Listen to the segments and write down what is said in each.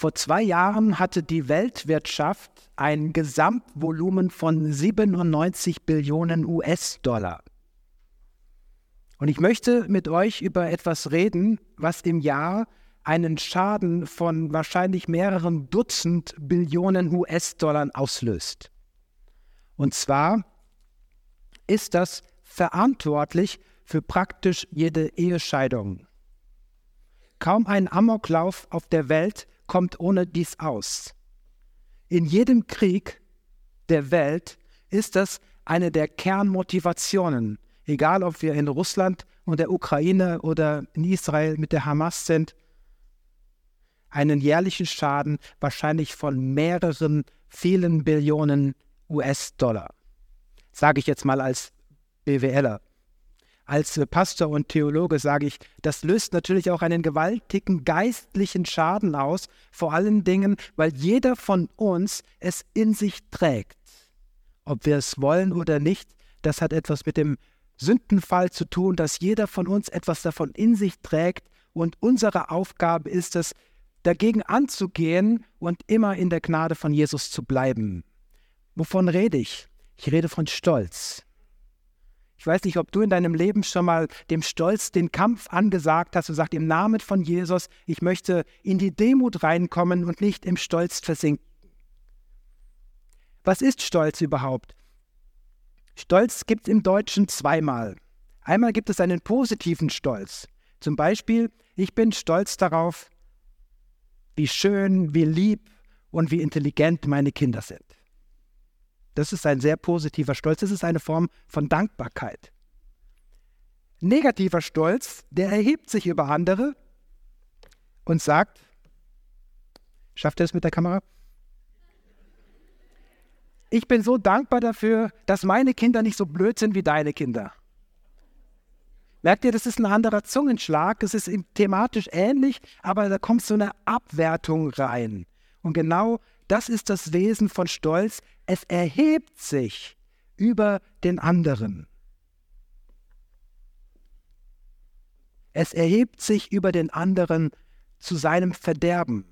Vor zwei Jahren hatte die Weltwirtschaft ein Gesamtvolumen von 97 Billionen US-Dollar. Und ich möchte mit euch über etwas reden, was im Jahr einen Schaden von wahrscheinlich mehreren Dutzend Billionen US-Dollar auslöst. Und zwar ist das verantwortlich für praktisch jede Ehescheidung. Kaum ein Amoklauf auf der Welt kommt ohne dies aus. In jedem Krieg der Welt ist das eine der Kernmotivationen, egal ob wir in Russland und der Ukraine oder in Israel mit der Hamas sind, einen jährlichen Schaden wahrscheinlich von mehreren, vielen Billionen US-Dollar. Sage ich jetzt mal als BWLer. Als Pastor und Theologe sage ich, das löst natürlich auch einen gewaltigen geistlichen Schaden aus, vor allen Dingen, weil jeder von uns es in sich trägt. Ob wir es wollen oder nicht, das hat etwas mit dem Sündenfall zu tun, dass jeder von uns etwas davon in sich trägt und unsere Aufgabe ist es, dagegen anzugehen und immer in der Gnade von Jesus zu bleiben. Wovon rede ich? Ich rede von Stolz. Ich weiß nicht, ob du in deinem Leben schon mal dem Stolz den Kampf angesagt hast und sagst, im Namen von Jesus, ich möchte in die Demut reinkommen und nicht im Stolz versinken. Was ist Stolz überhaupt? Stolz gibt es im Deutschen zweimal. Einmal gibt es einen positiven Stolz. Zum Beispiel, ich bin stolz darauf, wie schön, wie lieb und wie intelligent meine Kinder sind. Das ist ein sehr positiver Stolz. Das ist eine Form von Dankbarkeit. Negativer Stolz, der erhebt sich über andere und sagt, schafft er es mit der Kamera? Ich bin so dankbar dafür, dass meine Kinder nicht so blöd sind wie deine Kinder. Merkt ihr, das ist ein anderer Zungenschlag, es ist thematisch ähnlich, aber da kommt so eine Abwertung rein. Und genau das ist das Wesen von Stolz es erhebt sich über den anderen. Es erhebt sich über den anderen zu seinem Verderben.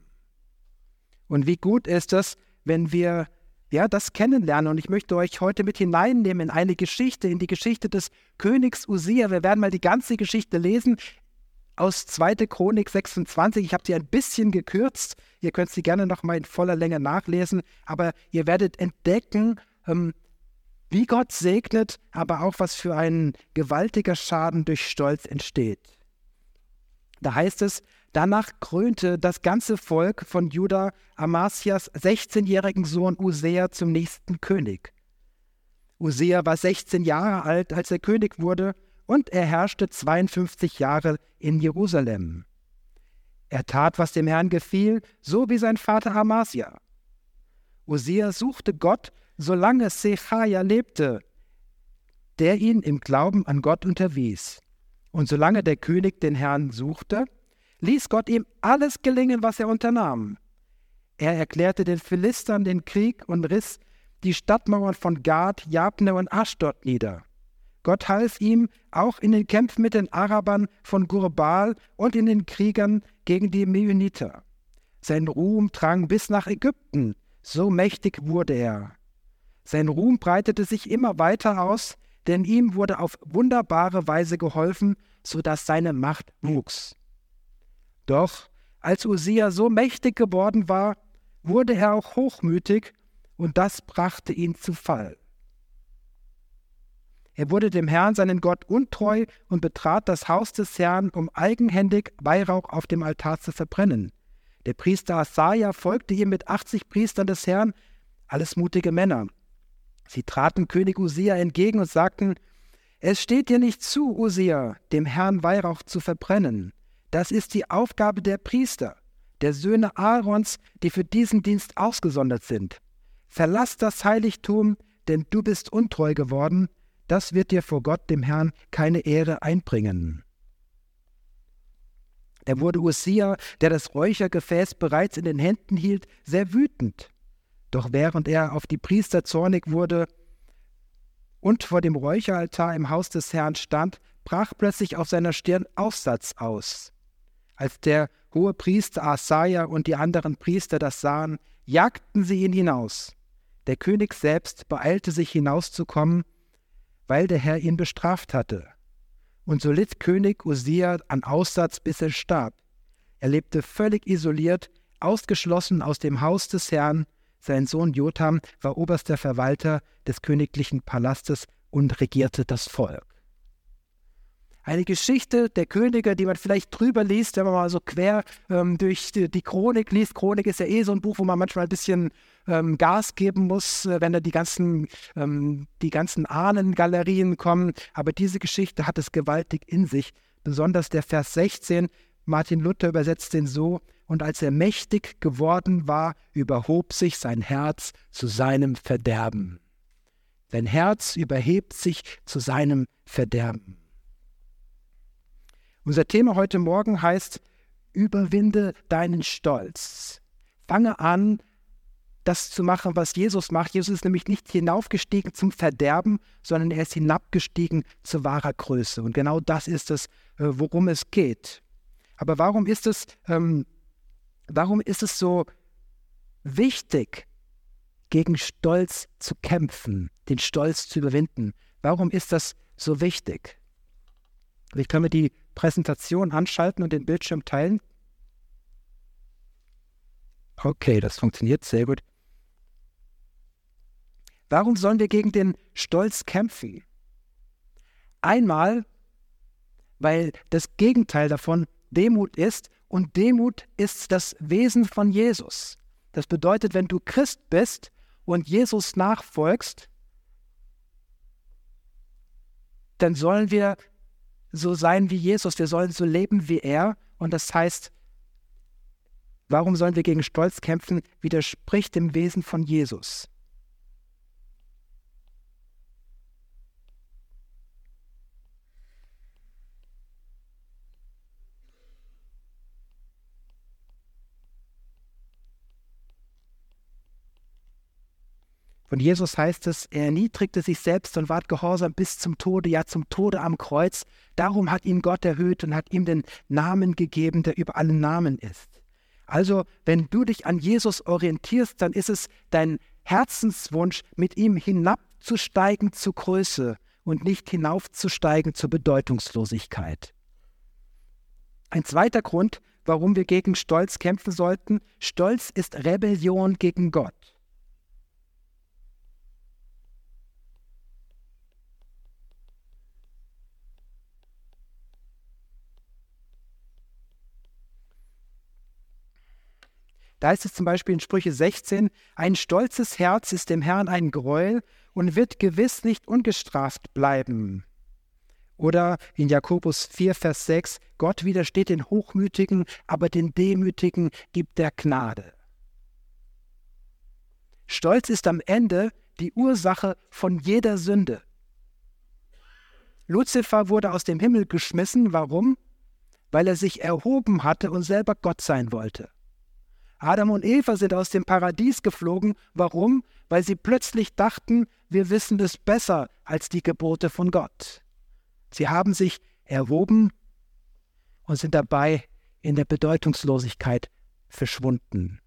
Und wie gut ist es, wenn wir ja, das kennenlernen. Und ich möchte euch heute mit hineinnehmen in eine Geschichte, in die Geschichte des Königs Usia. Wir werden mal die ganze Geschichte lesen aus 2. Chronik 26. Ich habe sie ein bisschen gekürzt. Ihr könnt sie gerne noch mal in voller Länge nachlesen. Aber ihr werdet entdecken, ähm, wie Gott segnet, aber auch was für ein gewaltiger Schaden durch Stolz entsteht. Da heißt es, danach krönte das ganze Volk von Juda Amasias 16-jährigen Sohn Usea zum nächsten König. Usea war 16 Jahre alt, als er König wurde, und er herrschte 52 Jahre in Jerusalem. Er tat, was dem Herrn gefiel, so wie sein Vater Amasia. Usia suchte Gott, solange Sechaja lebte, der ihn im Glauben an Gott unterwies. Und solange der König den Herrn suchte, ließ Gott ihm alles gelingen, was er unternahm. Er erklärte den Philistern den Krieg und riss die Stadtmauern von Gad, Jabne und Aschdod nieder. Gott half ihm auch in den Kämpfen mit den Arabern von Gurbal und in den Kriegern gegen die Meuniter. Sein Ruhm drang bis nach Ägypten, so mächtig wurde er. Sein Ruhm breitete sich immer weiter aus, denn ihm wurde auf wunderbare Weise geholfen, so dass seine Macht wuchs. Doch als Usia so mächtig geworden war, wurde er auch hochmütig, und das brachte ihn zu Fall. Er wurde dem Herrn, seinen Gott, untreu und betrat das Haus des Herrn, um eigenhändig Weihrauch auf dem Altar zu verbrennen. Der Priester Asaja folgte ihm mit 80 Priestern des Herrn, alles mutige Männer. Sie traten König Usia entgegen und sagten, es steht dir nicht zu, Usia, dem Herrn Weihrauch zu verbrennen. Das ist die Aufgabe der Priester, der Söhne Aarons, die für diesen Dienst ausgesondert sind. Verlass das Heiligtum, denn du bist untreu geworden, das wird dir vor Gott, dem Herrn, keine Ehre einbringen. Da wurde Usia, der das Räuchergefäß bereits in den Händen hielt, sehr wütend. Doch während er auf die Priester zornig wurde und vor dem Räucheraltar im Haus des Herrn stand, brach plötzlich auf seiner Stirn Aussatz aus. Als der hohe Priester Asaja und die anderen Priester das sahen, jagten sie ihn hinaus. Der König selbst beeilte sich hinauszukommen, weil der Herr ihn bestraft hatte. Und so litt König Usia an Aussatz, bis er starb. Er lebte völlig isoliert, ausgeschlossen aus dem Haus des Herrn. Sein Sohn Jotham war oberster Verwalter des königlichen Palastes und regierte das Volk. Eine Geschichte der Könige, die man vielleicht drüber liest, wenn man mal so quer ähm, durch die, die, Chronik liest. Chronik ist ja eh so ein Buch, wo man manchmal ein bisschen ähm, Gas geben muss, äh, wenn da die ganzen, ähm, die ganzen Ahnengalerien kommen. Aber diese Geschichte hat es gewaltig in sich. Besonders der Vers 16, Martin Luther übersetzt den so, und als er mächtig geworden war, überhob sich sein Herz zu seinem Verderben. Sein Herz überhebt sich zu seinem Verderben. Unser Thema heute Morgen heißt, überwinde deinen Stolz. Fange an, das zu machen, was Jesus macht. Jesus ist nämlich nicht hinaufgestiegen zum Verderben, sondern er ist hinabgestiegen zu wahrer Größe. Und genau das ist es, äh, worum es geht. Aber warum ist es, ähm, warum ist es so wichtig, gegen Stolz zu kämpfen, den Stolz zu überwinden? Warum ist das so wichtig? Ich kann mir die Präsentation anschalten und den Bildschirm teilen. Okay, das funktioniert sehr gut. Warum sollen wir gegen den Stolz kämpfen? Einmal, weil das Gegenteil davon Demut ist und Demut ist das Wesen von Jesus. Das bedeutet, wenn du Christ bist und Jesus nachfolgst, dann sollen wir so sein wie Jesus, wir sollen so leben wie er. Und das heißt, warum sollen wir gegen Stolz kämpfen, widerspricht dem Wesen von Jesus. Von Jesus heißt es, er erniedrigte sich selbst und ward gehorsam bis zum Tode, ja zum Tode am Kreuz. Darum hat ihn Gott erhöht und hat ihm den Namen gegeben, der über allen Namen ist. Also, wenn du dich an Jesus orientierst, dann ist es dein Herzenswunsch, mit ihm hinabzusteigen zur Größe und nicht hinaufzusteigen zur Bedeutungslosigkeit. Ein zweiter Grund, warum wir gegen Stolz kämpfen sollten, Stolz ist Rebellion gegen Gott. Da ist es zum Beispiel in Sprüche 16, ein stolzes Herz ist dem Herrn ein Gräuel und wird gewiss nicht ungestraft bleiben. Oder in Jakobus 4, Vers 6, Gott widersteht den Hochmütigen, aber den Demütigen gibt er Gnade. Stolz ist am Ende die Ursache von jeder Sünde. Luzifer wurde aus dem Himmel geschmissen. Warum? Weil er sich erhoben hatte und selber Gott sein wollte. Adam und Eva sind aus dem Paradies geflogen. Warum? Weil sie plötzlich dachten, wir wissen es besser als die Gebote von Gott. Sie haben sich erhoben und sind dabei in der Bedeutungslosigkeit verschwunden.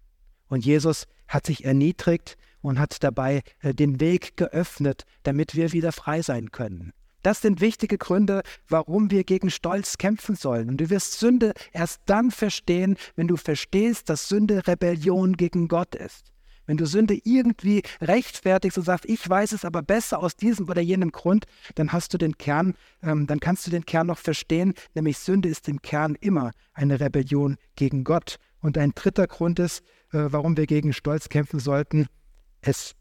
Und Jesus hat sich erniedrigt und hat dabei äh, den Weg geöffnet, damit wir wieder frei sein können. Das sind wichtige Gründe, warum wir gegen Stolz kämpfen sollen. Und du wirst Sünde erst dann verstehen, wenn du verstehst, dass Sünde Rebellion gegen Gott ist. Wenn du Sünde irgendwie rechtfertigst und sagst, ich weiß es aber besser aus diesem oder jenem Grund, dann hast du den Kern, ähm, dann kannst du den Kern noch verstehen, nämlich Sünde ist im Kern immer eine Rebellion gegen Gott. Und ein dritter Grund ist, äh, warum wir gegen Stolz kämpfen sollten, es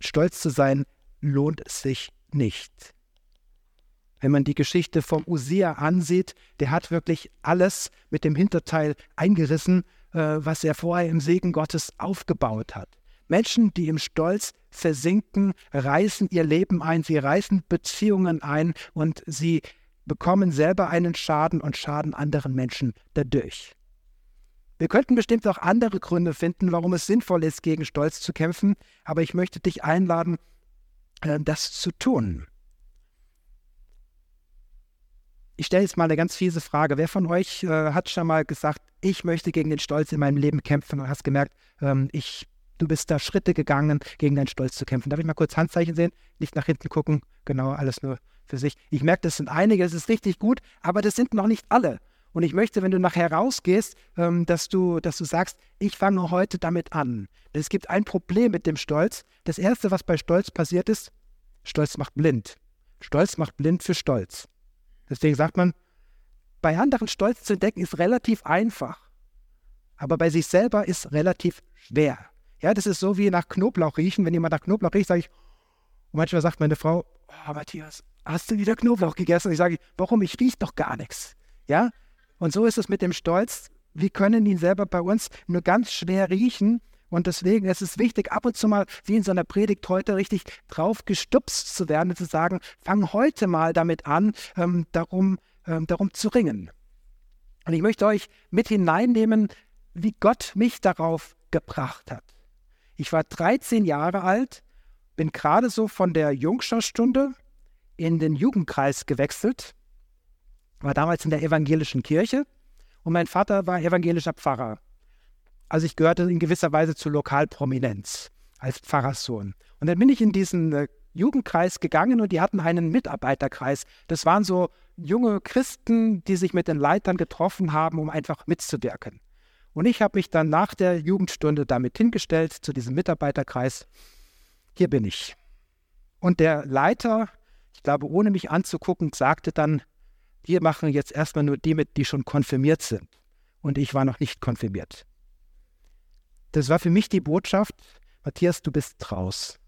stolz zu sein, lohnt es sich nicht. Wenn man die Geschichte vom Usia ansieht, der hat wirklich alles mit dem Hinterteil eingerissen, äh, was er vorher im Segen Gottes aufgebaut hat. Menschen, die im Stolz versinken, reißen ihr Leben ein, sie reißen Beziehungen ein und sie bekommen selber einen Schaden und schaden anderen Menschen dadurch. Wir könnten bestimmt auch andere Gründe finden, warum es sinnvoll ist, gegen Stolz zu kämpfen, aber ich möchte dich einladen, das zu tun. ich stelle jetzt mal eine ganz fiese Frage. Wer von euch äh, hat schon mal gesagt, ich möchte gegen den Stolz in meinem Leben kämpfen und hast gemerkt, ähm, ich, du bist da Schritte gegangen, gegen deinen Stolz zu kämpfen? Darf ich mal kurz Handzeichen sehen? Nicht nach hinten gucken. Genau, alles nur für sich. Ich merke, das sind einige, das ist richtig gut, aber das sind noch nicht alle. Und ich möchte, wenn du nachher rausgehst, ähm, dass, du, dass du sagst, ich fange heute damit an. Denn es gibt ein Problem mit dem Stolz. Das Erste, was bei Stolz passiert ist, Stolz macht blind. Stolz macht blind für Stolz. Deswegen sagt man, bei anderen Stolz zu entdecken ist relativ einfach, aber bei sich selber ist relativ schwer. Ja, das ist so wie nach Knoblauch riechen. Wenn jemand nach Knoblauch riecht, sage ich, und manchmal sagt meine Frau, oh, Matthias, hast du wieder Knoblauch gegessen? Und ich sage, warum? Ich rieche doch gar nichts. Ja, und so ist es mit dem Stolz. Wir können ihn selber bei uns nur ganz schwer riechen. Und deswegen ist es wichtig, ab und zu mal, wie in so einer Predigt heute, richtig drauf gestupst zu werden und zu sagen, fang heute mal damit an, ähm, darum, ähm, darum zu ringen. Und ich möchte euch mit hineinnehmen, wie Gott mich darauf gebracht hat. Ich war 13 Jahre alt, bin gerade so von der Jungscharstunde in den Jugendkreis gewechselt, war damals in der evangelischen Kirche und mein Vater war evangelischer Pfarrer. Also ich gehörte in gewisser Weise zur Lokalprominenz als Pfarrerssohn. Und dann bin ich in diesen äh, Jugendkreis gegangen und die hatten einen Mitarbeiterkreis. Das waren so junge Christen, die sich mit den Leitern getroffen haben, um einfach mitzuwirken. Und ich habe mich dann nach der Jugendstunde damit hingestellt zu diesem Mitarbeiterkreis. Hier bin ich. Und der Leiter, ich glaube, ohne mich anzugucken, sagte dann, wir machen jetzt erstmal nur die mit, die schon konfirmiert sind. Und ich war noch nicht konfirmiert. Das war für mich die Botschaft, Matthias, du bist raus.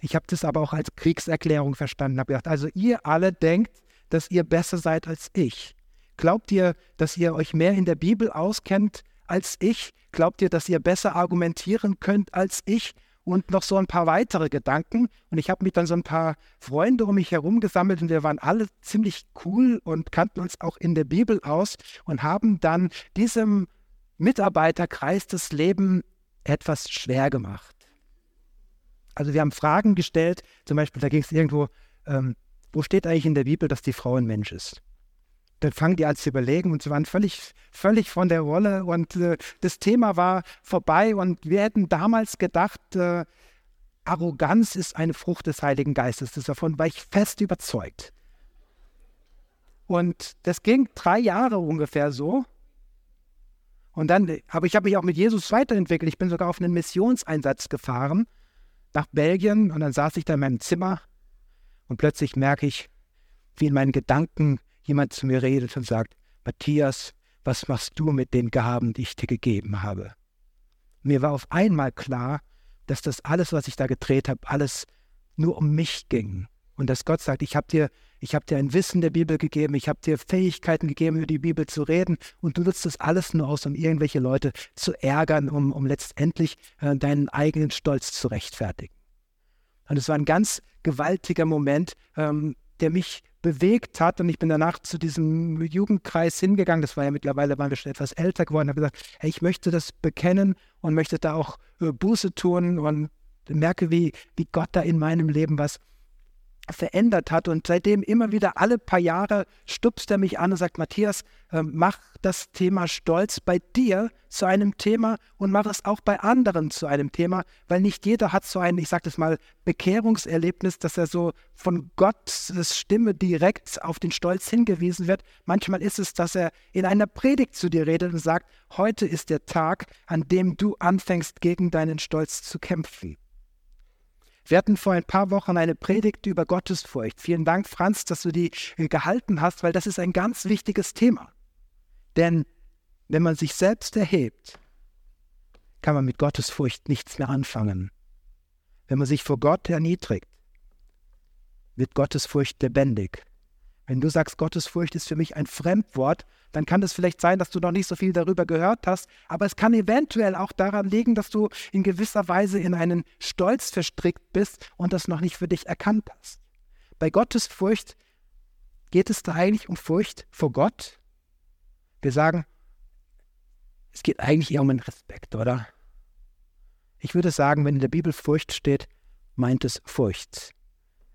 Ich habe das aber auch als Kriegserklärung verstanden, habe gedacht, also ihr alle denkt, dass ihr besser seid als ich. Glaubt ihr, dass ihr euch mehr in der Bibel auskennt als ich? Glaubt ihr, dass ihr besser argumentieren könnt als ich? Und noch so ein paar weitere Gedanken. Und ich habe mich dann so ein paar Freunde um mich herum gesammelt und wir waren alle ziemlich cool und kannten uns auch in der Bibel aus und haben dann diesem Mitarbeiterkreis das Leben etwas schwer gemacht. Also wir haben Fragen gestellt, zum Beispiel, da ging es irgendwo, ähm, wo steht eigentlich in der Bibel, dass die Frau ein Mensch ist? Dann fangen die an zu überlegen und sie waren völlig, völlig von der Rolle und äh, das Thema war vorbei und wir hätten damals gedacht, äh, Arroganz ist eine Frucht des Heiligen Geistes. Davon war ich fest überzeugt. Und das ging drei Jahre ungefähr so. Und dann, aber ich habe mich auch mit Jesus weiterentwickelt. Ich bin sogar auf einen Missionseinsatz gefahren nach Belgien und dann saß ich da in meinem Zimmer und plötzlich merke ich, wie in meinen Gedanken jemand zu mir redet und sagt, Matthias, was machst du mit den Gaben, die ich dir gegeben habe? Mir war auf einmal klar, dass das alles, was ich da gedreht habe, alles nur um mich ging. Und dass Gott sagt, ich habe dir, ich habe dir ein Wissen der Bibel gegeben, ich habe dir Fähigkeiten gegeben, über die Bibel zu reden, und du nutzt das alles nur aus, um irgendwelche Leute zu ärgern, um, um letztendlich äh, deinen eigenen Stolz zu rechtfertigen. Und es war ein ganz gewaltiger Moment, ähm, der mich bewegt hat. Und ich bin danach zu diesem Jugendkreis hingegangen. Das war ja mittlerweile, waren wir schon etwas älter geworden. habe gesagt, hey, ich möchte das bekennen und möchte da auch äh, Buße tun und merke, wie, wie Gott da in meinem Leben was verändert hat. Und seitdem immer wieder alle paar Jahre stupst er mich an und sagt, Matthias, äh, mach das Thema Stolz bei dir zu einem Thema und mach es auch bei anderen zu einem Thema, weil nicht jeder hat so ein, ich sage das mal, Bekehrungserlebnis, dass er so von Gottes Stimme direkt auf den Stolz hingewiesen wird. Manchmal ist es, dass er in einer Predigt zu dir redet und sagt, heute ist der Tag, an dem du anfängst, gegen deinen Stolz zu kämpfen. Wir hatten vor ein paar Wochen eine Predigt über Gottesfurcht. Vielen Dank, Franz, dass du die äh, gehalten hast, weil das ist ein ganz wichtiges Thema. Denn wenn man sich selbst erhebt, kann man mit Gottesfurcht nichts mehr anfangen. Wenn man sich vor Gott erniedrigt, wird Gottesfurcht lebendig. Wenn du sagst, Gottesfurcht ist für mich ein Fremdwort, dann kann es vielleicht sein, dass du noch nicht so viel darüber gehört hast, aber es kann eventuell auch daran liegen, dass du in gewisser Weise in einen Stolz verstrickt bist und das noch nicht für dich erkannt hast. Bei Gottesfurcht geht es da eigentlich um Furcht vor Gott. Wir sagen, es geht eigentlich eher um einen Respekt, oder? Ich würde sagen, wenn in der Bibel Furcht steht, meint es Furcht.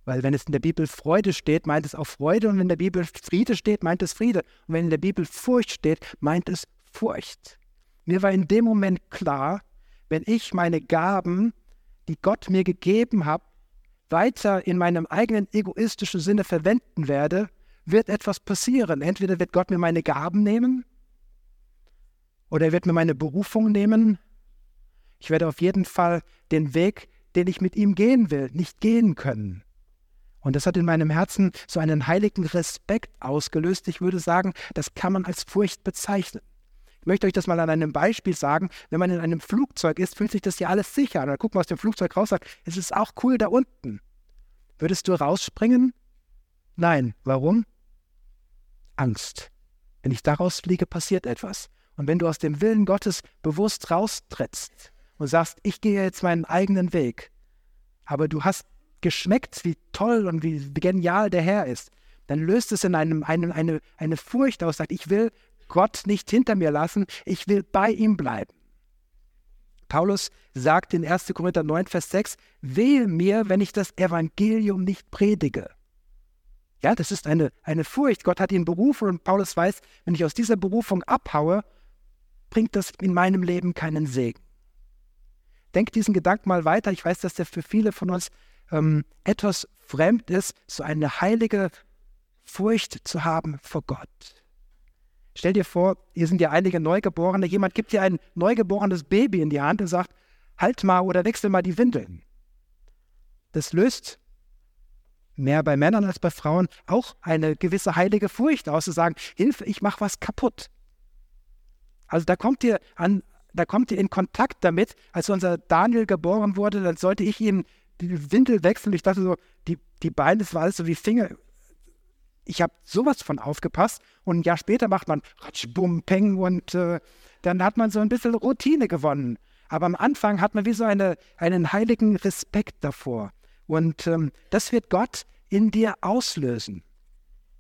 Weil wenn es in der Bibel Freude steht, meint es auch Freude. Und wenn in der Bibel Friede steht, meint es Friede. Und wenn in der Bibel Furcht steht, meint es Furcht. Mir war in dem Moment klar, wenn ich meine Gaben, die Gott mir gegeben hat, weiter in meinem eigenen egoistischen Sinne verwenden werde, wird etwas passieren. Entweder wird Gott mir meine Gaben nehmen oder er wird mir meine Berufung nehmen. Ich werde auf jeden Fall den Weg, den ich mit ihm gehen will, nicht gehen können. Und das hat in meinem Herzen so einen heiligen Respekt ausgelöst. Ich würde sagen, das kann man als Furcht bezeichnen. Ich möchte euch das mal an einem Beispiel sagen. Wenn man in einem Flugzeug ist, fühlt sich das ja alles sicher an. Dann guckt man aus dem Flugzeug raus und sagt, es ist auch cool da unten. Würdest du rausspringen? Nein. Warum? Angst. Wenn ich daraus fliege, passiert etwas. Und wenn du aus dem Willen Gottes bewusst raustrittst und sagst, ich gehe jetzt meinen eigenen Weg, aber du hast geschmeckt, wie toll und wie genial der Herr ist, dann löst es in einem, einem eine, eine Furcht aus, sagt, ich will Gott nicht hinter mir lassen, ich will bei ihm bleiben. Paulus sagt in 1. Korinther 9, Vers 6, wehe mir, wenn ich das Evangelium nicht predige. Ja, das ist eine, eine Furcht. Gott hat ihn berufen und Paulus weiß, wenn ich aus dieser Berufung abhaue, bringt das in meinem Leben keinen Segen. Denkt diesen Gedanken mal weiter. Ich weiß, dass der für viele von uns ähm, etwas fremd ist, so eine heilige Furcht zu haben vor Gott. Stell dir vor, hier sind ja einige Neugeborene, jemand gibt dir ein neugeborenes Baby in die Hand und sagt, halt mal oder wechsel mal die Windeln. Das löst mehr bei Männern als bei Frauen auch eine gewisse heilige Furcht aus, zu sagen, Hilfe, ich mache was kaputt. Also da kommt ihr an, da kommt ihr in Kontakt damit. Als unser Daniel geboren wurde, dann sollte ich ihm die Windel wechseln. Ich dachte so, die, die Beine, das war alles so wie Finger. Ich habe sowas von aufgepasst und ein Jahr später macht man Ratsch, Bum, Peng und äh, dann hat man so ein bisschen Routine gewonnen. Aber am Anfang hat man wie so eine, einen heiligen Respekt davor. Und ähm, das wird Gott in dir auslösen.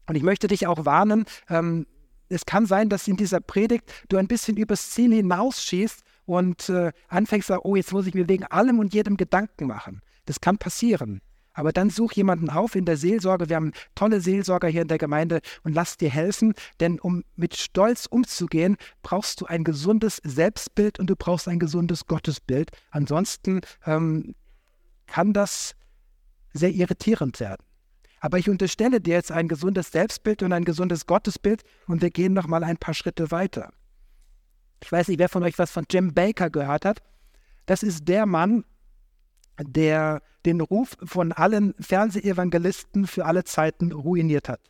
Und ich möchte dich auch warnen, ähm, es kann sein, dass in dieser Predigt du ein bisschen übers Ziel hinausschießt und äh, anfängst oh, jetzt muss ich mir wegen allem und jedem Gedanken machen. Das kann passieren. Aber dann such jemanden auf in der Seelsorge. Wir haben tolle Seelsorger hier in der Gemeinde und lass dir helfen. Denn um mit Stolz umzugehen, brauchst du ein gesundes Selbstbild und du brauchst ein gesundes Gottesbild. Ansonsten ähm, kann das sehr irritierend werden. Aber ich unterstelle dir jetzt ein gesundes Selbstbild und ein gesundes Gottesbild und wir gehen noch mal ein paar Schritte weiter. Ich weiß nicht, wer von euch was von Jim Baker gehört hat. Das ist der Mann, der den Ruf von allen Fernsehevangelisten für alle Zeiten ruiniert hat.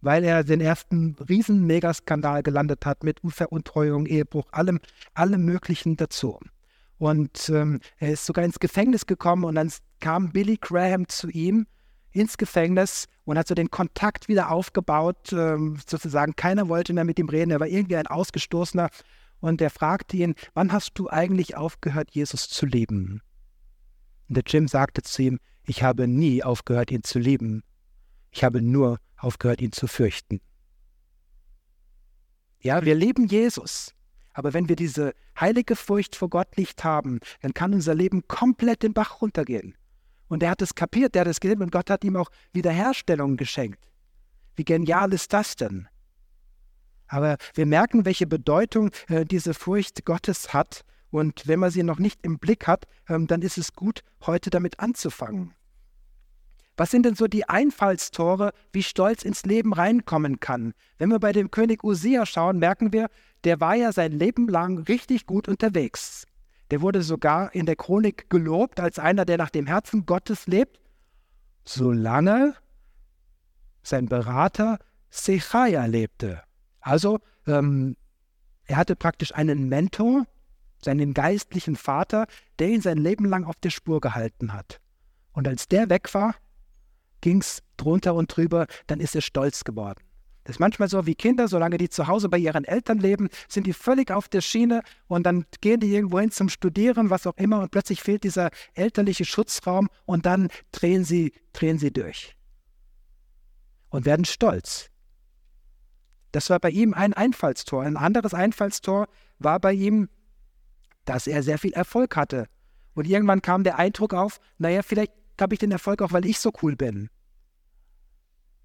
Weil er den ersten riesen Megaskandal gelandet hat mit Unveruntreuung, Ehebruch, allem, allem Möglichen dazu. Und ähm, er ist sogar ins Gefängnis gekommen und dann kam Billy Graham zu ihm ins Gefängnis und hat so den Kontakt wieder aufgebaut, ähm, sozusagen. Keiner wollte mehr mit ihm reden, er war irgendwie ein Ausgestoßener. Und er fragte ihn, wann hast du eigentlich aufgehört, Jesus zu lieben? Und der Jim sagte zu ihm, ich habe nie aufgehört, ihn zu lieben. Ich habe nur aufgehört, ihn zu fürchten. Ja, wir lieben Jesus. Aber wenn wir diese heilige Furcht vor Gott nicht haben, dann kann unser Leben komplett den Bach runtergehen. Und er hat es kapiert, er hat es gelebt und Gott hat ihm auch Wiederherstellung geschenkt. Wie genial ist das denn? Aber wir merken, welche Bedeutung äh, diese Furcht Gottes hat. Und wenn man sie noch nicht im Blick hat, ähm, dann ist es gut, heute damit anzufangen. Was sind denn so die Einfallstore, wie Stolz ins Leben reinkommen kann? Wenn wir bei dem König Usia schauen, merken wir, der war ja sein Leben lang richtig gut unterwegs. Der wurde sogar in der Chronik gelobt als einer, der nach dem Herzen Gottes lebt, solange sein Berater Sechaia lebte. Also ähm, er hatte praktisch einen Mentor, seinen geistlichen Vater, der ihn sein Leben lang auf der Spur gehalten hat. Und als der weg war, ging es drunter und drüber, dann ist er stolz geworden. Das ist manchmal so wie Kinder, solange die zu Hause bei ihren Eltern leben, sind die völlig auf der Schiene und dann gehen die irgendwo hin zum Studieren, was auch immer, und plötzlich fehlt dieser elterliche Schutzraum und dann drehen sie, drehen sie durch und werden stolz. Das war bei ihm ein Einfallstor. Ein anderes Einfallstor war bei ihm, dass er sehr viel Erfolg hatte. Und irgendwann kam der Eindruck auf, naja, vielleicht habe ich den Erfolg auch, weil ich so cool bin.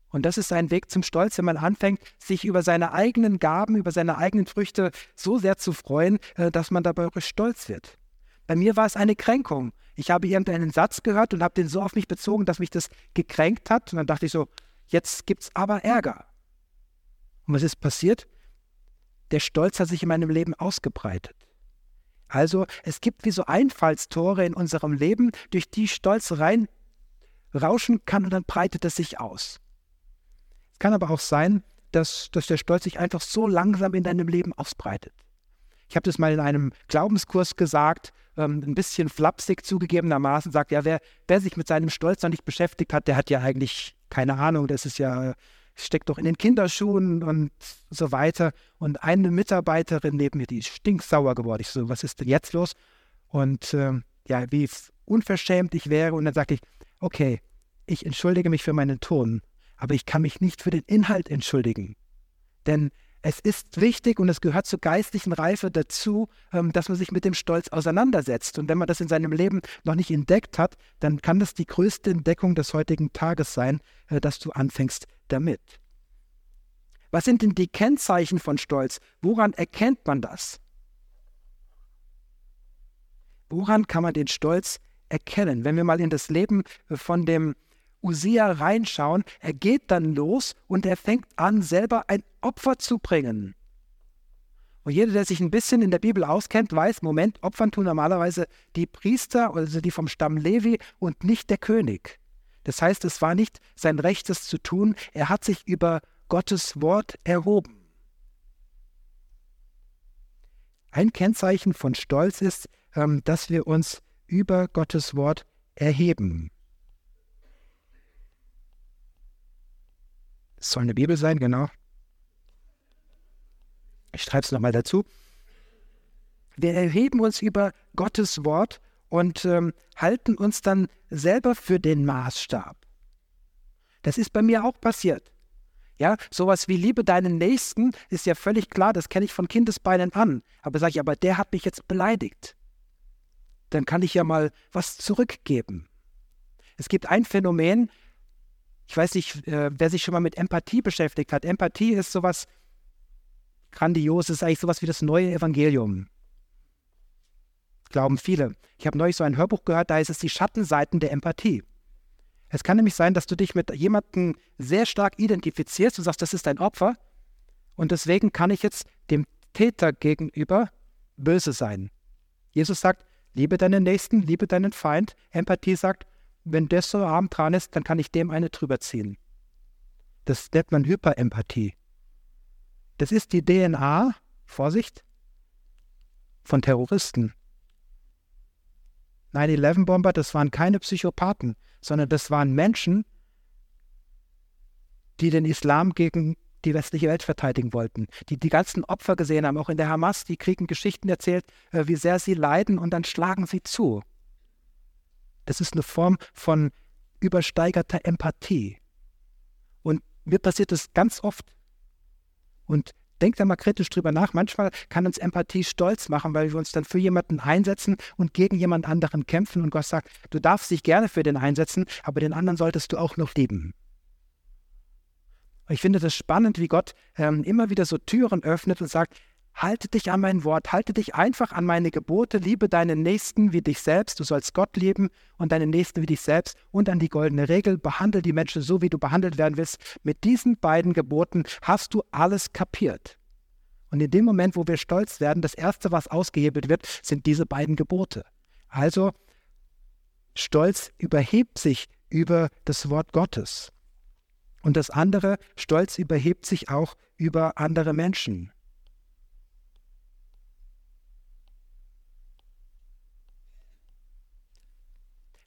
Und das ist ein Weg zum Stolz, wenn man anfängt, sich über seine eigenen Gaben, über seine eigenen Früchte so sehr zu freuen, äh, dass man dabei stolz wird. Bei mir war es eine Kränkung. Ich habe irgendeinen Satz gehört und habe den so auf mich bezogen, dass mich das gekränkt hat. Und dann dachte ich so, jetzt gibt es aber Ärger. Und was ist passiert? Der Stolz hat sich in meinem Leben ausgebreitet. Also es gibt wie so Einfallstore in unserem Leben, durch die Stolz rein rauschen kann und dann breitet es sich aus. Es kann aber auch sein, dass, dass der Stolz sich einfach so langsam in deinem Leben ausbreitet. Ich habe das mal in einem Glaubenskurs gesagt, ähm, ein bisschen flapsig zugegebenermaßen, sagt, ja, wer, wer sich mit seinem Stolz noch nicht beschäftigt hat, der hat ja eigentlich keine Ahnung, das ist ja steckt doch in den Kinderschuhen und so weiter. Und eine Mitarbeiterin neben mir, die ist stinksauer geworden. Ich so, was ist denn jetzt los? Und ähm, ja, wie unverschämt ich wäre. Und dann sagte ich, okay, ich entschuldige mich für meinen Ton, aber ich kann mich nicht für den Inhalt entschuldigen. Denn es ist wichtig und es gehört zur geistlichen Reife dazu, ähm, dass man sich mit dem Stolz auseinandersetzt. Und wenn man das in seinem Leben noch nicht entdeckt hat, dann kann das die größte Entdeckung des heutigen Tages sein, äh, dass du anfängst damit. Was sind denn die Kennzeichen von Stolz? Woran erkennt man das? Woran kann man den Stolz erkennen? Wenn wir mal in das Leben von dem Usia reinschauen, er geht dann los und er fängt an, selber ein Opfer zu bringen. Und jeder, der sich ein bisschen in der Bibel auskennt, weiß, Moment, Opfern tun normalerweise die Priester, also die vom Stamm Levi und nicht der König. Das heißt, es war nicht sein Recht, das zu tun, er hat sich über Gottes Wort erhoben. Ein Kennzeichen von Stolz ist, ähm, dass wir uns über Gottes Wort erheben. Es soll eine Bibel sein, genau. Ich schreibe es nochmal dazu. Wir erheben uns über Gottes Wort und ähm, halten uns dann selber für den Maßstab. Das ist bei mir auch passiert. Ja, sowas wie Liebe deinen Nächsten ist ja völlig klar, das kenne ich von Kindesbeinen an. Aber sage ich, aber der hat mich jetzt beleidigt. Dann kann ich ja mal was zurückgeben. Es gibt ein Phänomen, ich weiß nicht, äh, wer sich schon mal mit Empathie beschäftigt hat. Empathie ist sowas Grandioses, eigentlich sowas wie das neue Evangelium. Glauben viele. Ich habe neulich so ein Hörbuch gehört, da heißt es die Schattenseiten der Empathie. Es kann nämlich sein, dass du dich mit jemandem sehr stark identifizierst und sagst, das ist ein Opfer und deswegen kann ich jetzt dem Täter gegenüber böse sein. Jesus sagt, liebe deinen Nächsten, liebe deinen Feind. Empathie sagt, wenn der so arm dran ist, dann kann ich dem eine drüber ziehen. Das nennt man Hyperempathie. Das ist die DNA, Vorsicht, von Terroristen. 9-11-Bomber, das waren keine Psychopathen, sondern das waren Menschen, die den Islam gegen die westliche Welt verteidigen wollten, die die ganzen Opfer gesehen haben, auch in der Hamas, die kriegen Geschichten erzählt, äh, wie sehr sie leiden und dann schlagen sie zu. Das ist eine Form von übersteigerter Empathie. Und mir passiert das ganz oft. Und denkt da mal kritisch drüber nach. Manchmal kann uns Empathie stolz machen, weil wir uns dann für jemanden einsetzen und gegen jemand anderen kämpfen. Und Gott sagt, du darfst dich gerne für den einsetzen, aber den anderen solltest du auch noch lieben. Ich finde das spannend, wie Gott ähm, immer wieder so Türen öffnet und sagt, Halte dich an mein Wort, halte dich einfach an meine Gebote, liebe deinen Nächsten wie dich selbst, du sollst Gott lieben und deinen Nächsten wie dich selbst und an die goldene Regel, behandle die Menschen so, wie du behandelt werden willst. Mit diesen beiden Geboten hast du alles kapiert. Und in dem Moment, wo wir stolz werden, das Erste, was ausgehebelt wird, sind diese beiden Gebote. Also, Stolz überhebt sich über das Wort Gottes. Und das andere, Stolz überhebt sich auch über andere Menschen.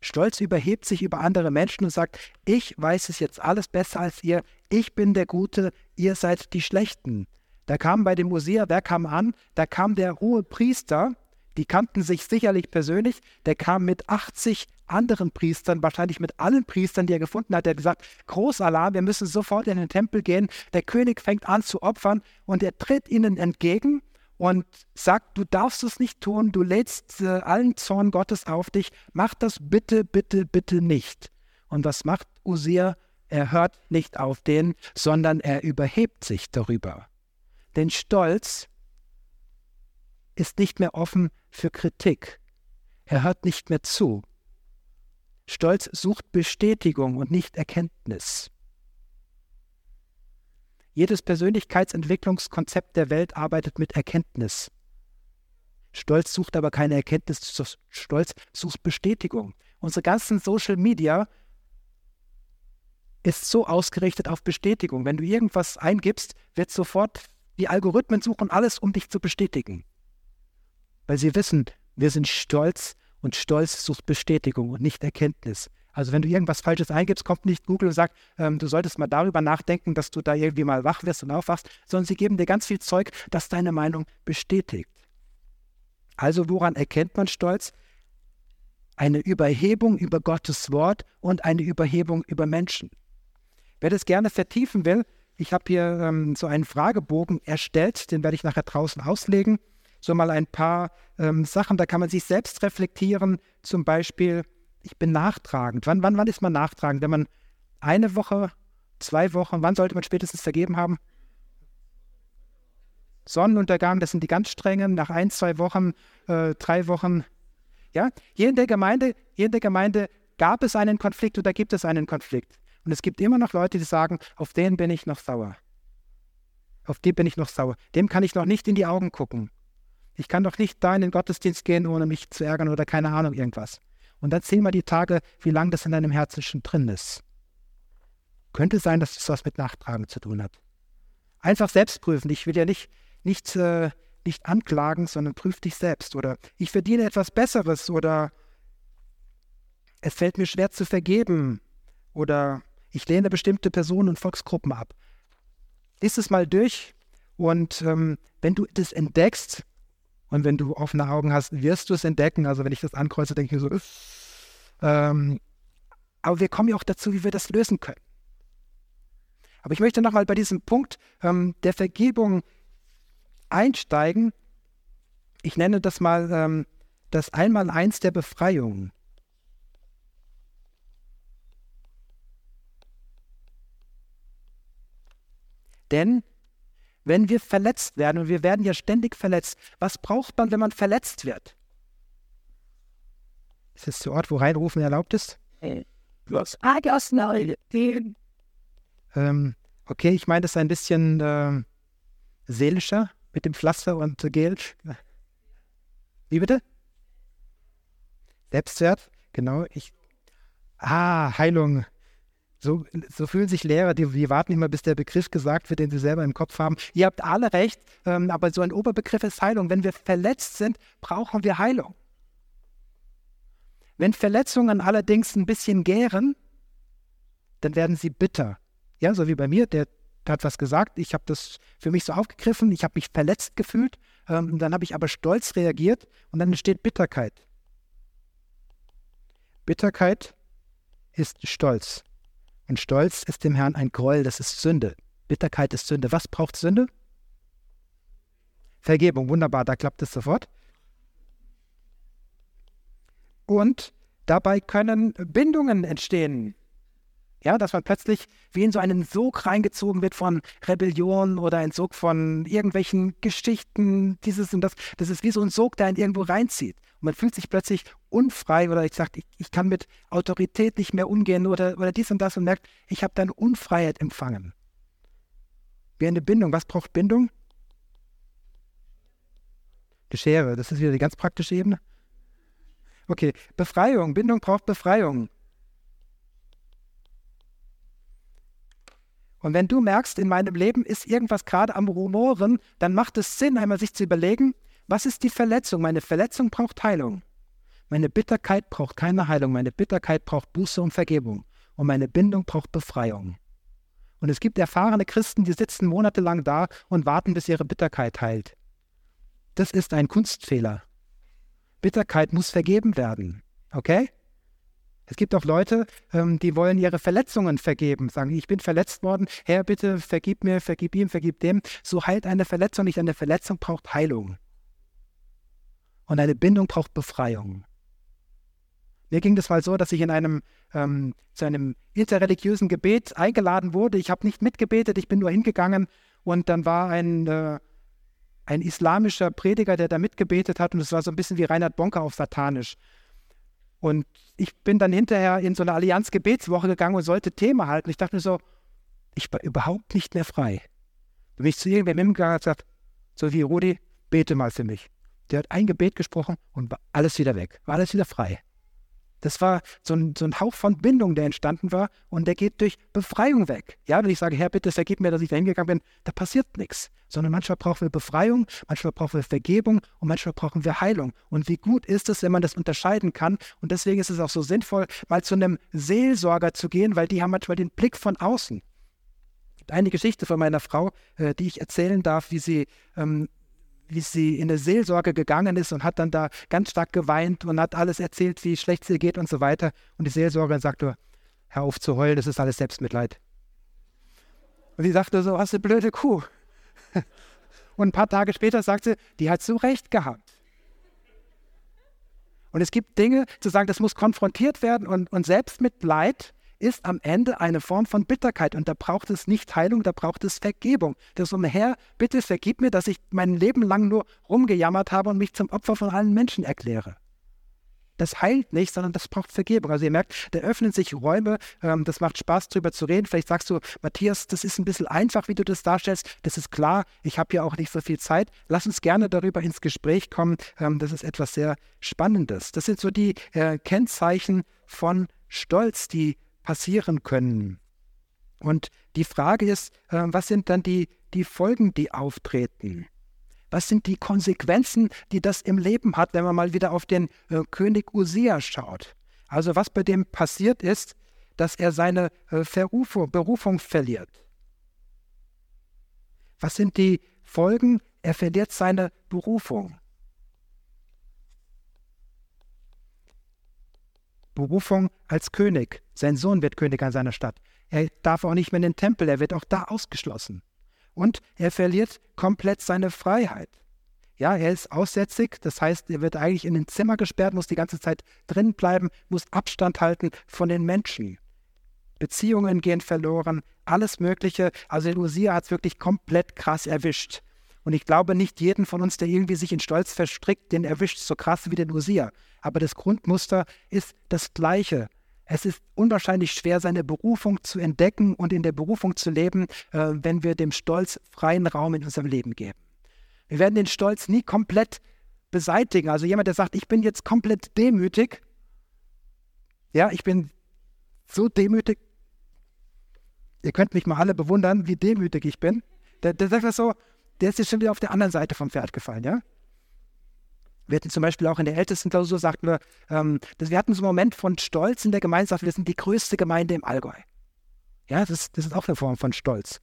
Stolz überhebt sich über andere Menschen und sagt, ich weiß es jetzt alles besser als ihr, ich bin der Gute, ihr seid die Schlechten. Da kam bei dem Musea, wer kam an? Da kam der hohe Priester, die kannten sich sicherlich persönlich, der kam mit 80 anderen Priestern, wahrscheinlich mit allen Priestern, die er gefunden hat, der hat gesagt, Großalarm, wir müssen sofort in den Tempel gehen, der König fängt an zu opfern und er tritt ihnen entgegen und sagt, du darfst es nicht tun, du lädst äh, allen Zorn Gottes auf dich, mach das bitte, bitte, bitte nicht. Und was macht Usia? Er hört nicht auf den, sondern er überhebt sich darüber. Denn Stolz ist nicht mehr offen für Kritik. Er hört nicht mehr zu. Stolz sucht Bestätigung und nicht Erkenntnis. Jedes Persönlichkeitsentwicklungskonzept der Welt arbeitet mit Erkenntnis. Stolz sucht aber keine Erkenntnis, Stolz sucht Bestätigung. Unsere ganzen Social Media ist so ausgerichtet auf Bestätigung. Wenn du irgendwas eingibst, wird sofort die Algorithmen suchen alles, um dich zu bestätigen. Weil sie wissen, wir sind stolz und Stolz sucht Bestätigung und nicht Erkenntnis. Also wenn du irgendwas Falsches eingibst, kommt nicht Google und sagt, ähm, du solltest mal darüber nachdenken, dass du da irgendwie mal wach wirst und aufwachst, sondern sie geben dir ganz viel Zeug, das deine Meinung bestätigt. Also woran erkennt man Stolz? Eine Überhebung über Gottes Wort und eine Überhebung über Menschen. Wer das gerne vertiefen will, ich habe hier ähm, so einen Fragebogen erstellt, den werde ich nachher draußen auslegen. So mal ein paar ähm, Sachen, da kann man sich selbst reflektieren. Zum Beispiel, ich bin nachtragend. Wann, wann, wann ist man nachtragend? Wenn man eine Woche, zwei Wochen, wann sollte man spätestens vergeben haben? Sonnenuntergang, das sind die ganz strengen, nach ein, zwei Wochen, äh, drei Wochen. Ja, hier in der Gemeinde, hier in der Gemeinde gab es einen Konflikt oder gibt es einen Konflikt. Und es gibt immer noch Leute, die sagen, auf den bin ich noch sauer. Auf den bin ich noch sauer. Dem kann ich noch nicht in die Augen gucken. Ich kann doch nicht da in den Gottesdienst gehen, ohne mich zu ärgern oder keine Ahnung irgendwas. Und dann zähl mal die Tage, wie lange das in deinem Herzen schon drin ist. Könnte sein, dass das was mit Nachtragen zu tun hat. Einfach selbst prüfen. Ich will ja nicht, nicht, äh, nicht anklagen, sondern prüf dich selbst. Oder ich verdiene etwas Besseres oder es fällt mir schwer zu vergeben. Oder ich lehne bestimmte Personen und Volksgruppen ab. Lies es mal durch und ähm, wenn du das entdeckst und wenn du offene Augen hast, wirst du es entdecken. Also wenn ich das ankreuze, denke ich mir so, ähm, aber wir kommen ja auch dazu, wie wir das lösen können. Aber ich möchte nochmal bei diesem Punkt ähm, der Vergebung einsteigen. Ich nenne das mal ähm, das Einmaleins der Befreiung. Denn wenn wir verletzt werden, und wir werden ja ständig verletzt, was braucht man, wenn man verletzt wird? Ist das der Ort, wo Reinrufen erlaubt ist? Ähm, okay, ich meine das ein bisschen äh, seelischer mit dem Pflaster und äh, Gel. Wie bitte? Selbstwert, genau. Ich, ah, Heilung. So, so fühlen sich Lehrer, die, die, warten immer, bis der Begriff gesagt wird, den sie selber im Kopf haben. Ihr habt alle recht, ähm, aber so ein Oberbegriff ist Heilung. Wenn wir verletzt sind, brauchen wir Heilung. Wenn Verletzungen allerdings ein bisschen gären, dann werden sie bitter. Ja, so wie bei mir, der, hat was gesagt, ich habe das für mich so aufgegriffen, ich habe mich verletzt gefühlt, ähm, dann habe ich aber stolz reagiert und dann entsteht Bitterkeit. Bitterkeit ist Stolz. Und Stolz ist dem Herrn ein Groll, das ist Sünde. Bitterkeit ist Sünde. Was braucht Sünde? Vergebung, wunderbar, da klappt es sofort. Und dabei können Bindungen entstehen. Ja, dass man plötzlich wie in so einen Sog reingezogen wird von Rebellion oder ein Sog von irgendwelchen Geschichten, dieses und das. Das ist wie so ein Sog, der einen irgendwo reinzieht. Und man fühlt sich plötzlich unfrei oder ich sage, ich, ich kann mit Autorität nicht mehr umgehen oder, oder dies und das und merkt, ich habe deine Unfreiheit empfangen. Wie eine Bindung. Was braucht Bindung? Die Schere, das ist wieder die ganz praktische Ebene. Okay, Befreiung. Bindung braucht Befreiung. Und wenn du merkst, in meinem Leben ist irgendwas gerade am Rumoren, dann macht es Sinn, einmal sich zu überlegen, was ist die Verletzung? Meine Verletzung braucht Heilung. Meine Bitterkeit braucht keine Heilung. Meine Bitterkeit braucht Buße und Vergebung. Und meine Bindung braucht Befreiung. Und es gibt erfahrene Christen, die sitzen monatelang da und warten, bis ihre Bitterkeit heilt. Das ist ein Kunstfehler. Bitterkeit muss vergeben werden. Okay? Es gibt auch Leute, ähm, die wollen ihre Verletzungen vergeben, sagen, ich bin verletzt worden, Herr, bitte vergib mir, vergib ihm, vergib dem. So heilt eine Verletzung nicht. Eine Verletzung braucht Heilung. Und eine Bindung braucht Befreiung. Mir ging das mal so, dass ich in einem, ähm, zu einem interreligiösen Gebet eingeladen wurde. Ich habe nicht mitgebetet, ich bin nur hingegangen und dann war ein, äh, ein islamischer Prediger, der da mitgebetet hat und es war so ein bisschen wie Reinhard Bonker auf Satanisch. Und ich bin dann hinterher in so eine Allianz-Gebetswoche gegangen und sollte Thema halten. Ich dachte mir so, ich war überhaupt nicht mehr frei. Da bin ich zu irgendwem hingegangen und gesagt, so wie Rudi, bete mal für mich. Der hat ein Gebet gesprochen und war alles wieder weg, war alles wieder frei. Das war so ein, so ein Hauch von Bindung, der entstanden war und der geht durch Befreiung weg. Ja, wenn ich sage, Herr, bitte vergib mir, dass ich da hingegangen bin, da passiert nichts. Sondern manchmal brauchen wir Befreiung, manchmal brauchen wir Vergebung und manchmal brauchen wir Heilung. Und wie gut ist es, wenn man das unterscheiden kann. Und deswegen ist es auch so sinnvoll, mal zu einem Seelsorger zu gehen, weil die haben manchmal den Blick von außen. Eine Geschichte von meiner Frau, äh, die ich erzählen darf, wie sie ähm, wie sie in der Seelsorge gegangen ist und hat dann da ganz stark geweint und hat alles erzählt, wie schlecht ihr geht und so weiter. Und die Seelsorgerin sagte, hör auf zu heulen, das ist alles Selbstmitleid. Und sie sagte so, was eine blöde Kuh. Und ein paar Tage später sagte sie, die hat so recht gehabt. Und es gibt Dinge, zu sagen, das muss konfrontiert werden und, und Selbstmitleid ist am Ende eine Form von Bitterkeit. Und da braucht es nicht Heilung, da braucht es Vergebung. Das um Herr, bitte vergib mir, dass ich mein Leben lang nur rumgejammert habe und mich zum Opfer von allen Menschen erkläre. Das heilt nicht, sondern das braucht Vergebung. Also ihr merkt, da öffnen sich Räume, ähm, das macht Spaß drüber zu reden. Vielleicht sagst du, Matthias, das ist ein bisschen einfach, wie du das darstellst. Das ist klar, ich habe ja auch nicht so viel Zeit. Lass uns gerne darüber ins Gespräch kommen. Ähm, das ist etwas sehr Spannendes. Das sind so die äh, Kennzeichen von Stolz, die passieren können. Und die Frage ist, äh, was sind dann die, die Folgen, die auftreten? Was sind die Konsequenzen, die das im Leben hat, wenn man mal wieder auf den äh, König Usia schaut? Also was bei dem passiert ist, dass er seine äh, Verrufung, Berufung verliert. Was sind die Folgen? Er verliert seine Berufung. Berufung als König. Sein Sohn wird König an seiner Stadt. Er darf auch nicht mehr in den Tempel, er wird auch da ausgeschlossen. Und er verliert komplett seine Freiheit. Ja, er ist aussätzig, das heißt, er wird eigentlich in ein Zimmer gesperrt, muss die ganze Zeit drin bleiben, muss Abstand halten von den Menschen. Beziehungen gehen verloren, alles Mögliche. Also den Usia hat es wirklich komplett krass erwischt. Und ich glaube, nicht jeden von uns, der irgendwie sich in Stolz verstrickt, den erwischt so krass wie den Usia. Aber das Grundmuster ist das gleiche. Es ist unwahrscheinlich schwer, seine Berufung zu entdecken und in der Berufung zu leben, äh, wenn wir dem Stolz freien Raum in unserem Leben geben. Wir werden den Stolz nie komplett beseitigen. Also jemand, der sagt, ich bin jetzt komplett demütig, ja, ich bin so demütig, ihr könnt mich mal alle bewundern, wie demütig ich bin. Der, der sagt das so, der ist jetzt schon wieder auf der anderen Seite vom Pferd gefallen, ja? Wir hatten zum Beispiel auch in der ältesten Klausur, sagten wir, ähm, dass wir hatten so einen Moment von Stolz in der Gemeinde, wir sind die größte Gemeinde im Allgäu. Ja, das, das ist auch eine Form von Stolz.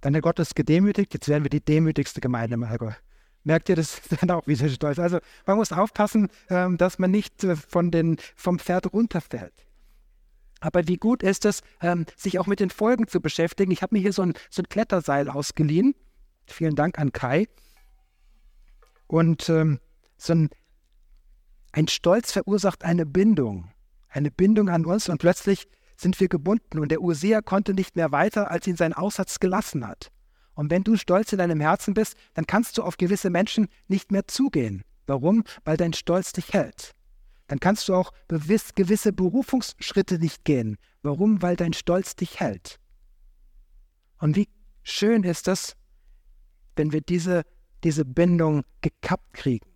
Dann der Gott ist gedemütigt, jetzt werden wir die demütigste Gemeinde im Allgäu. Merkt ihr, das dann auch wieder Stolz. Also man muss aufpassen, ähm, dass man nicht äh, von den, vom Pferd runterfällt. Aber wie gut ist es, ähm, sich auch mit den Folgen zu beschäftigen. Ich habe mir hier so ein, so ein Kletterseil ausgeliehen. Vielen Dank an Kai. Und ähm, so ein, ein Stolz verursacht eine Bindung, eine Bindung an uns und plötzlich sind wir gebunden und der Ursea konnte nicht mehr weiter, als ihn sein Aussatz gelassen hat. Und wenn du stolz in deinem Herzen bist, dann kannst du auf gewisse Menschen nicht mehr zugehen. Warum? Weil dein Stolz dich hält. Dann kannst du auch gewisse Berufungsschritte nicht gehen. Warum? Weil dein Stolz dich hält. Und wie schön ist es, wenn wir diese diese Bindung gekappt kriegen.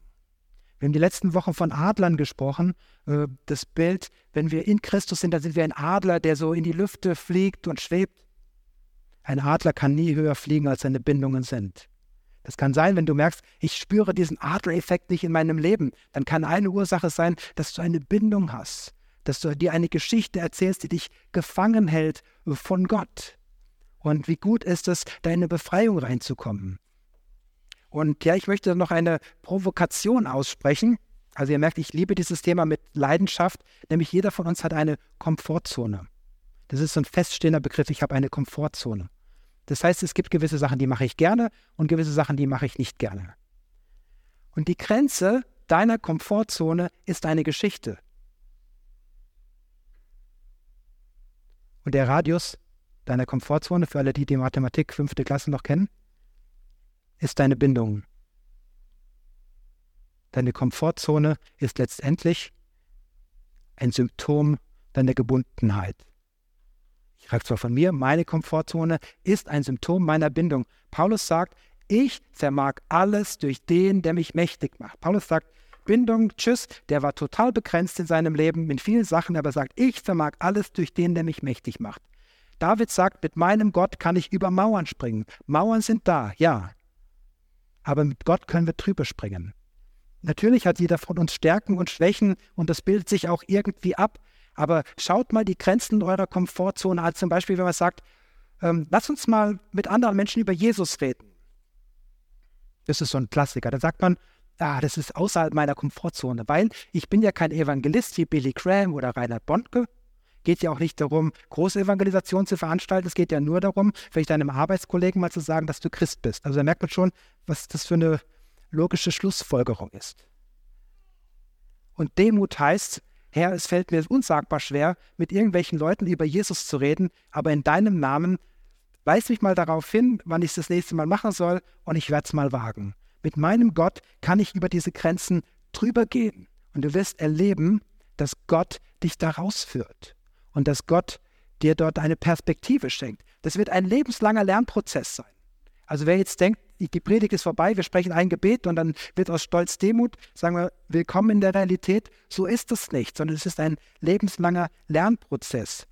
Wir haben die letzten Wochen von Adlern gesprochen. Äh, das Bild, wenn wir in Christus sind, dann sind wir ein Adler, der so in die Lüfte fliegt und schwebt. Ein Adler kann nie höher fliegen, als seine Bindungen sind. Das kann sein, wenn du merkst, ich spüre diesen Adlereffekt nicht in meinem Leben. Dann kann eine Ursache sein, dass du eine Bindung hast, dass du dir eine Geschichte erzählst, die dich gefangen hält von Gott. Und wie gut ist es, da in eine Befreiung reinzukommen. Und ja, ich möchte noch eine Provokation aussprechen. Also ihr merkt, ich liebe dieses Thema mit Leidenschaft, nämlich jeder von uns hat eine Komfortzone. Das ist so ein feststehender Begriff, ich habe eine Komfortzone. Das heißt, es gibt gewisse Sachen, die mache ich gerne und gewisse Sachen, die mache ich nicht gerne. Und die Grenze deiner Komfortzone ist deine Geschichte. Und der Radius deiner Komfortzone, für alle, die die Mathematik fünfte Klasse noch kennen, ist deine Bindung. Deine Komfortzone ist letztendlich ein Symptom deiner Gebundenheit. Ich sage zwar von mir, meine Komfortzone ist ein Symptom meiner Bindung. Paulus sagt, ich vermag alles durch den, der mich mächtig macht. Paulus sagt, Bindung, tschüss, der war total begrenzt in seinem Leben mit vielen Sachen, aber sagt, ich vermag alles durch den, der mich mächtig macht. David sagt, mit meinem Gott kann ich über Mauern springen. Mauern sind da, ja. Aber mit Gott können wir drüber springen. Natürlich hat jeder von uns Stärken und Schwächen und das bildet sich auch irgendwie ab. Aber schaut mal die Grenzen eurer Komfortzone an. Zum Beispiel, wenn man sagt, ähm, lass uns mal mit anderen Menschen über Jesus reden. Das ist so ein Klassiker. Da sagt man, ah, das ist außerhalb meiner Komfortzone, weil ich bin ja kein Evangelist wie Billy Graham oder Reinhard Bonnke. Geht ja auch nicht darum, große Evangelisation zu veranstalten. Es geht ja nur darum, vielleicht deinem Arbeitskollegen mal zu sagen, dass du Christ bist. Also da merkt man schon, was das für eine logische Schlussfolgerung ist. Und Demut heißt, Herr, es fällt mir unsagbar schwer, mit irgendwelchen Leuten über Jesus zu reden, aber in deinem Namen weis mich mal darauf hin, wann ich es das nächste Mal machen soll und ich werde es mal wagen. Mit meinem Gott kann ich über diese Grenzen drüber gehen und du wirst erleben, dass Gott dich da rausführt und dass Gott dir dort eine Perspektive schenkt. Das wird ein lebenslanger Lernprozess sein. Also wer jetzt denkt, die Predigt ist vorbei, wir sprechen ein Gebet und dann wird aus Stolz Demut, sagen wir, willkommen in der Realität. So ist es nicht, sondern es ist ein lebenslanger Lernprozess.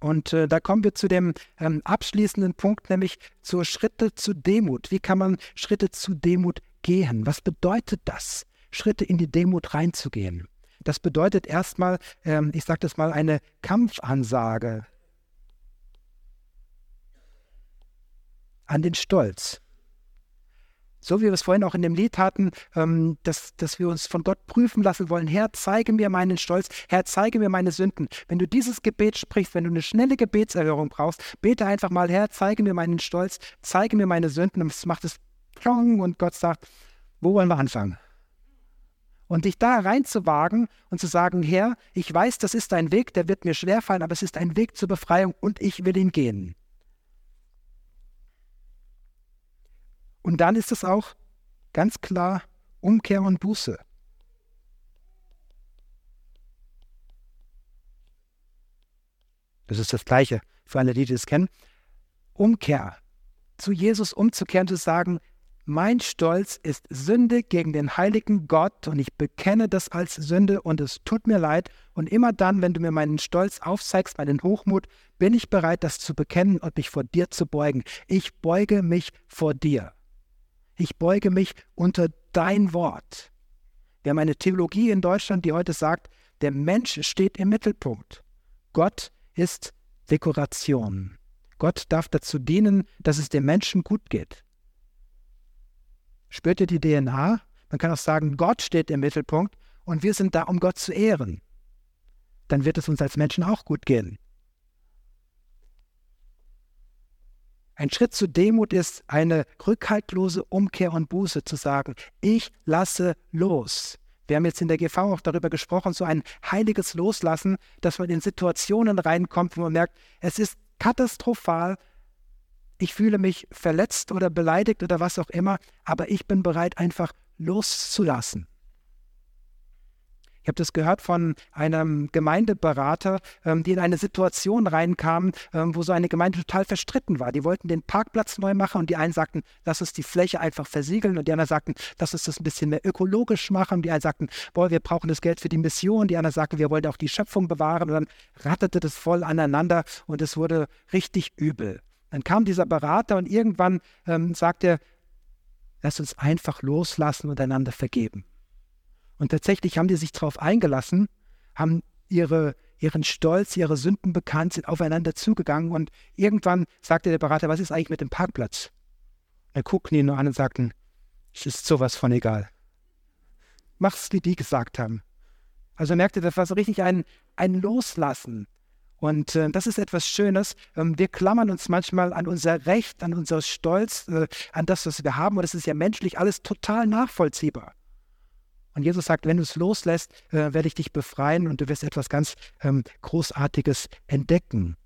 Und äh, da kommen wir zu dem ähm, abschließenden Punkt, nämlich zur Schritte zu Demut. Wie kann man Schritte zu Demut gehen? Was bedeutet das, Schritte in die Demut reinzugehen? Das bedeutet erstmal, ähm, ich sage das mal, eine Kampfansage an den Stolz so wie wir es vorhin auch in dem Lied hatten, ähm, dass, dass wir uns von Gott prüfen lassen wollen. Herr, zeige mir meinen Stolz. Herr, zeige mir meine Sünden. Wenn du dieses Gebet sprichst, wenn du eine schnelle Gebetserhörung brauchst, bete einfach mal, Herr, zeige mir meinen Stolz, zeige mir meine Sünden. Und es macht es plong und Gott sagt, wo wollen wir anfangen? Und dich da reinzuwagen und zu sagen, Herr, ich weiß, das ist ein Weg, der wird mir schwerfallen, aber es ist ein Weg zur Befreiung und ich will ihn gehen. Und dann ist es auch ganz klar Umkehr und Buße. Das ist das Gleiche für alle, die das kennen. Umkehr, zu Jesus umzukehren, zu sagen, mein Stolz ist Sünde gegen den heiligen Gott und ich bekenne das als Sünde und es tut mir leid. Und immer dann, wenn du mir meinen Stolz aufzeigst, meinen Hochmut, bin ich bereit, das zu bekennen und mich vor dir zu beugen. Ich beuge mich vor dir. Ich beuge mich unter dein Wort. Wir haben eine Theologie in Deutschland, die heute sagt, der Mensch steht im Mittelpunkt. Gott ist Dekoration. Gott darf dazu dienen, dass es dem Menschen gut geht. Spürt ihr die DNA? Man kann auch sagen, Gott steht im Mittelpunkt und wir sind da, um Gott zu ehren. Dann wird es uns als Menschen auch gut gehen. Ein Schritt zur Demut ist eine rückhaltlose Umkehr und Buße zu sagen, ich lasse los. Wir haben jetzt in der GV auch darüber gesprochen, so ein heiliges Loslassen, dass man in Situationen reinkommt, wo man merkt, es ist katastrophal, ich fühle mich verletzt oder beleidigt oder was auch immer, aber ich bin bereit, einfach loszulassen. Ich habe das gehört von einem Gemeindeberater, ähm, die in eine Situation reinkamen, ähm, wo so eine Gemeinde total verstritten war. Die wollten den Parkplatz neu machen und die einen sagten, lass uns die Fläche einfach versiegeln und die anderen sagten, lass uns das ein bisschen mehr ökologisch machen. Und die einen sagten, boah, wir brauchen das Geld für die Mission. Die anderen sagten, wir wollen auch die Schöpfung bewahren. Und dann ratterte das voll aneinander und es wurde richtig übel. Dann kam dieser Berater und irgendwann ähm, sagte er, lass uns einfach loslassen und einander vergeben. Und tatsächlich haben die sich darauf eingelassen, haben ihre, ihren Stolz, ihre Sünden bekannt, sind aufeinander zugegangen und irgendwann sagte der Berater, was ist eigentlich mit dem Parkplatz? Er guckten ihn nur an und sagten, es ist sowas von egal. machst, wie die gesagt haben. Also merkt ihr, das war so richtig ein, ein Loslassen. Und äh, das ist etwas Schönes. Ähm, wir klammern uns manchmal an unser Recht, an unser Stolz, äh, an das, was wir haben. Und das ist ja menschlich alles total nachvollziehbar. Und Jesus sagt, wenn du es loslässt, äh, werde ich dich befreien und du wirst etwas ganz ähm, Großartiges entdecken.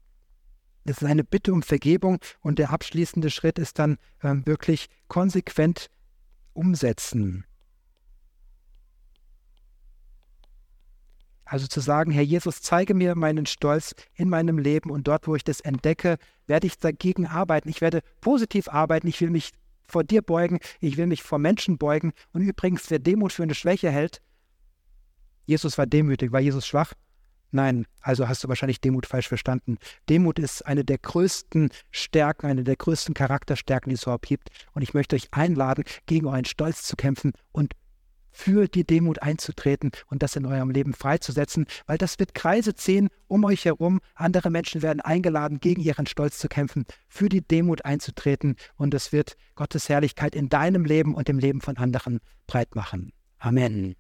Das ist eine Bitte um Vergebung und der abschließende Schritt ist dann ähm, wirklich konsequent umsetzen. Also zu sagen, Herr Jesus, zeige mir meinen Stolz in meinem Leben und dort, wo ich das entdecke, werde ich dagegen arbeiten. Ich werde positiv arbeiten. Ich will mich vor dir beugen. Ich will mich vor Menschen beugen. Und übrigens, wer Demut für eine Schwäche hält, Jesus war demütig. War Jesus schwach? Nein, also hast du wahrscheinlich Demut falsch verstanden. Demut ist eine der größten Stärken, eine der größten Charakterstärken, die es überhaupt gibt. Und ich möchte euch einladen, gegen euren Stolz zu kämpfen und für die Demut einzutreten und das in eurem Leben freizusetzen, weil das wird Kreise ziehen um euch herum. Andere Menschen werden eingeladen, gegen ihren Stolz zu kämpfen, für die Demut einzutreten und es wird Gottes Herrlichkeit in deinem Leben und im Leben von anderen breit machen. Amen.